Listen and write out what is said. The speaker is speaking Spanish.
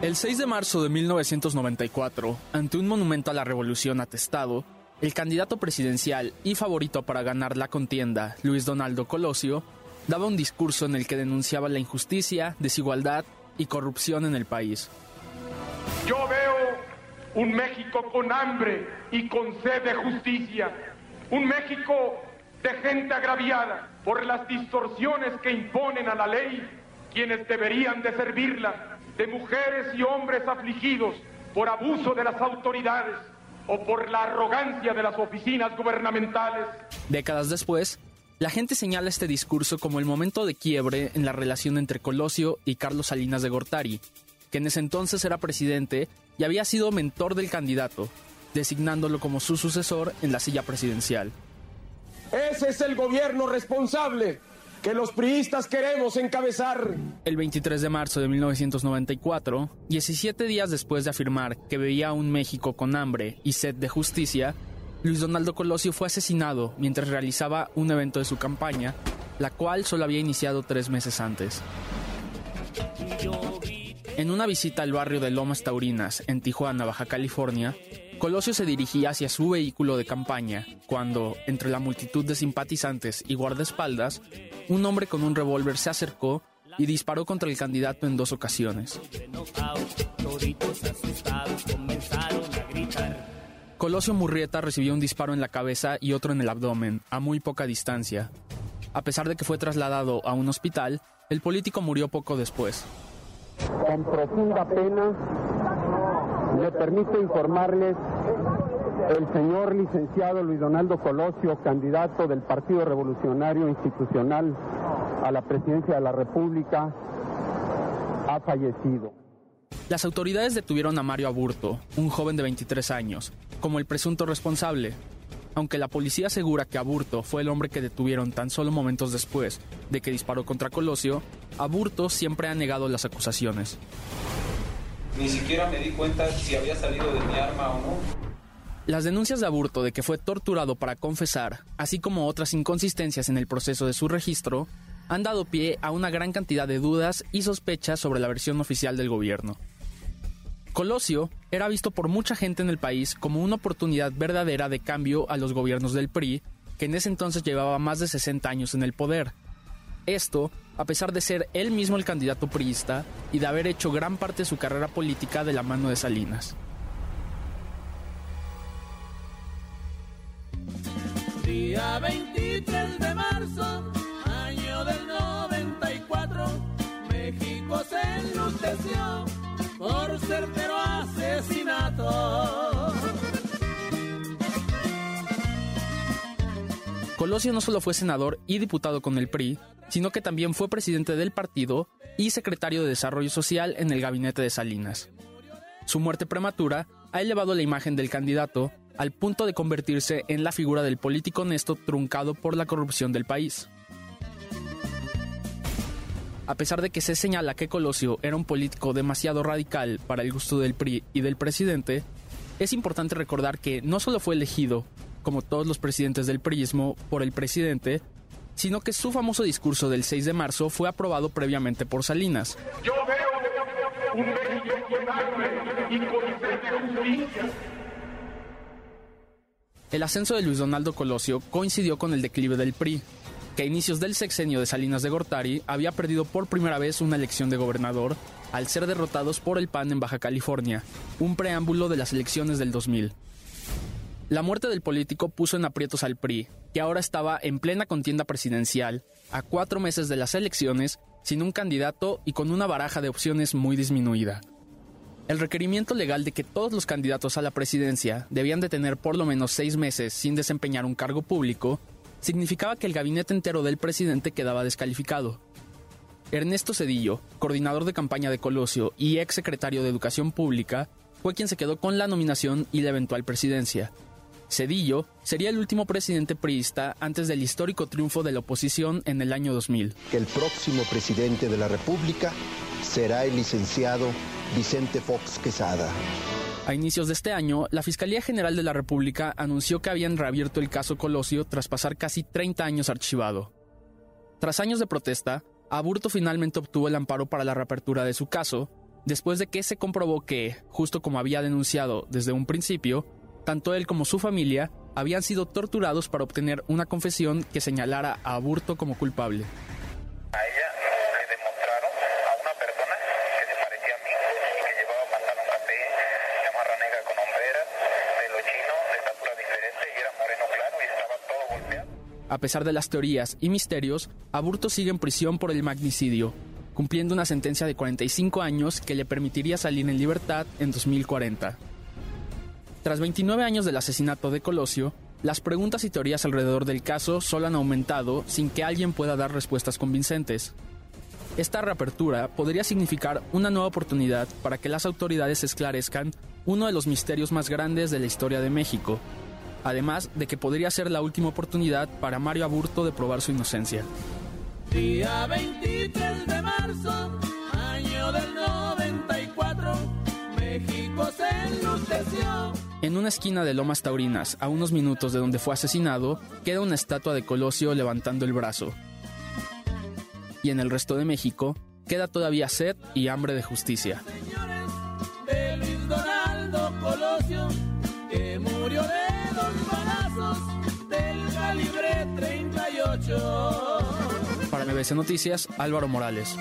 El 6 de marzo de 1994, ante un monumento a la revolución atestado, el candidato presidencial y favorito para ganar la contienda, Luis Donaldo Colosio, daba un discurso en el que denunciaba la injusticia, desigualdad y corrupción en el país. Yo veo un México con hambre y con sed de justicia, un México de gente agraviada por las distorsiones que imponen a la ley quienes deberían de servirla, de mujeres y hombres afligidos por abuso de las autoridades o por la arrogancia de las oficinas gubernamentales. Décadas después, la gente señala este discurso como el momento de quiebre en la relación entre Colosio y Carlos Salinas de Gortari, que en ese entonces era presidente y había sido mentor del candidato, designándolo como su sucesor en la silla presidencial. Ese es el gobierno responsable que los priistas queremos encabezar. El 23 de marzo de 1994, 17 días después de afirmar que veía a un México con hambre y sed de justicia, Luis Donaldo Colosio fue asesinado mientras realizaba un evento de su campaña, la cual solo había iniciado tres meses antes. En una visita al barrio de Lomas Taurinas, en Tijuana, Baja California, Colosio se dirigía hacia su vehículo de campaña cuando, entre la multitud de simpatizantes y guardaespaldas, un hombre con un revólver se acercó y disparó contra el candidato en dos ocasiones. Colosio Murrieta recibió un disparo en la cabeza y otro en el abdomen, a muy poca distancia. A pesar de que fue trasladado a un hospital, el político murió poco después. Con profunda pena, me permito informarles el señor licenciado Luis Donaldo Colosio, candidato del Partido Revolucionario Institucional a la presidencia de la República, ha fallecido. Las autoridades detuvieron a Mario Aburto, un joven de 23 años, como el presunto responsable. Aunque la policía asegura que Aburto fue el hombre que detuvieron tan solo momentos después de que disparó contra Colosio, Aburto siempre ha negado las acusaciones. Ni siquiera me di cuenta si había salido de mi arma o no. Las denuncias de Aburto de que fue torturado para confesar, así como otras inconsistencias en el proceso de su registro, han dado pie a una gran cantidad de dudas y sospechas sobre la versión oficial del gobierno. Colosio era visto por mucha gente en el país como una oportunidad verdadera de cambio a los gobiernos del PRI, que en ese entonces llevaba más de 60 años en el poder. Esto, a pesar de ser él mismo el candidato priista y de haber hecho gran parte de su carrera política de la mano de Salinas. Día 23 de marzo, año del 94, México se enluteció por certero asesinato. Colosio no solo fue senador y diputado con el PRI, sino que también fue presidente del partido y secretario de Desarrollo Social en el gabinete de Salinas. Su muerte prematura ha elevado la imagen del candidato al punto de convertirse en la figura del político honesto truncado por la corrupción del país. A pesar de que se señala que Colosio era un político demasiado radical para el gusto del PRI y del presidente, es importante recordar que no solo fue elegido, como todos los presidentes del PRIismo, por el presidente, sino que su famoso discurso del 6 de marzo fue aprobado previamente por Salinas. Yo veo un. El ascenso de Luis Donaldo Colosio coincidió con el declive del PRI, que a inicios del sexenio de Salinas de Gortari había perdido por primera vez una elección de gobernador al ser derrotados por el PAN en Baja California, un preámbulo de las elecciones del 2000. La muerte del político puso en aprietos al PRI, que ahora estaba en plena contienda presidencial, a cuatro meses de las elecciones, sin un candidato y con una baraja de opciones muy disminuida. El requerimiento legal de que todos los candidatos a la presidencia debían de tener por lo menos seis meses sin desempeñar un cargo público significaba que el gabinete entero del presidente quedaba descalificado. Ernesto Cedillo, coordinador de campaña de Colosio y ex secretario de Educación Pública, fue quien se quedó con la nominación y la eventual presidencia. Cedillo sería el último presidente priista antes del histórico triunfo de la oposición en el año 2000. Que el próximo presidente de la República será el licenciado Vicente Fox Quesada. A inicios de este año, la Fiscalía General de la República anunció que habían reabierto el caso Colosio tras pasar casi 30 años archivado. Tras años de protesta, Aburto finalmente obtuvo el amparo para la reapertura de su caso, después de que se comprobó que, justo como había denunciado desde un principio, tanto él como su familia habían sido torturados para obtener una confesión que señalara a Aburto como culpable. A pesar de las teorías y misterios, Aburto sigue en prisión por el magnicidio, cumpliendo una sentencia de 45 años que le permitiría salir en libertad en 2040. Tras 29 años del asesinato de Colosio, las preguntas y teorías alrededor del caso solo han aumentado sin que alguien pueda dar respuestas convincentes. Esta reapertura podría significar una nueva oportunidad para que las autoridades esclarezcan uno de los misterios más grandes de la historia de México, además de que podría ser la última oportunidad para Mario Aburto de probar su inocencia. Día 23 de marzo, año del 94, México se enluteció. En una esquina de Lomas Taurinas, a unos minutos de donde fue asesinado, queda una estatua de Colosio levantando el brazo. Y en el resto de México, queda todavía sed y hambre de justicia. Señores, de Luis Donaldo Colosio, que murió de del calibre 38. Para MBC Noticias, Álvaro Morales.